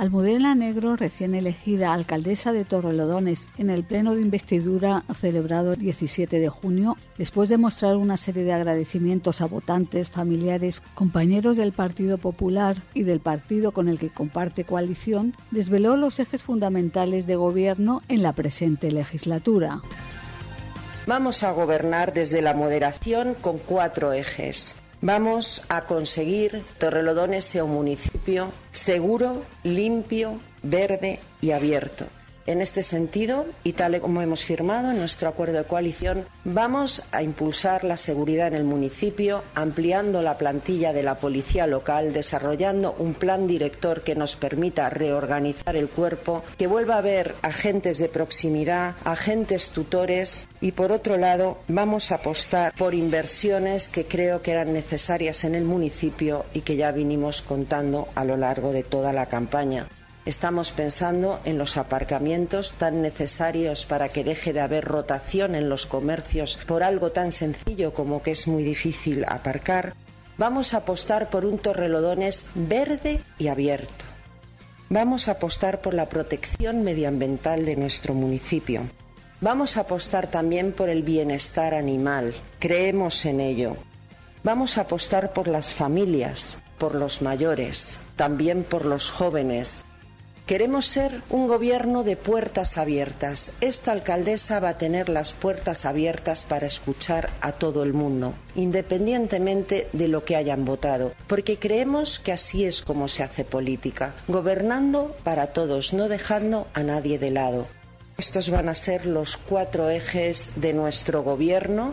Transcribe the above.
Almudena Negro, recién elegida alcaldesa de Torrelodones en el pleno de investidura celebrado el 17 de junio, después de mostrar una serie de agradecimientos a votantes, familiares, compañeros del Partido Popular y del partido con el que comparte coalición, desveló los ejes fundamentales de gobierno en la presente legislatura. Vamos a gobernar desde la moderación con cuatro ejes. Vamos a conseguir Torrelodones sea un municipio seguro, limpio, verde y abierto. En este sentido, y tal como hemos firmado en nuestro acuerdo de coalición, vamos a impulsar la seguridad en el municipio, ampliando la plantilla de la policía local, desarrollando un plan director que nos permita reorganizar el cuerpo, que vuelva a haber agentes de proximidad, agentes tutores y, por otro lado, vamos a apostar por inversiones que creo que eran necesarias en el municipio y que ya vinimos contando a lo largo de toda la campaña. Estamos pensando en los aparcamientos tan necesarios para que deje de haber rotación en los comercios por algo tan sencillo como que es muy difícil aparcar. Vamos a apostar por un Torrelodones verde y abierto. Vamos a apostar por la protección medioambiental de nuestro municipio. Vamos a apostar también por el bienestar animal. Creemos en ello. Vamos a apostar por las familias, por los mayores, también por los jóvenes, Queremos ser un gobierno de puertas abiertas. Esta alcaldesa va a tener las puertas abiertas para escuchar a todo el mundo, independientemente de lo que hayan votado, porque creemos que así es como se hace política, gobernando para todos, no dejando a nadie de lado. Estos van a ser los cuatro ejes de nuestro gobierno.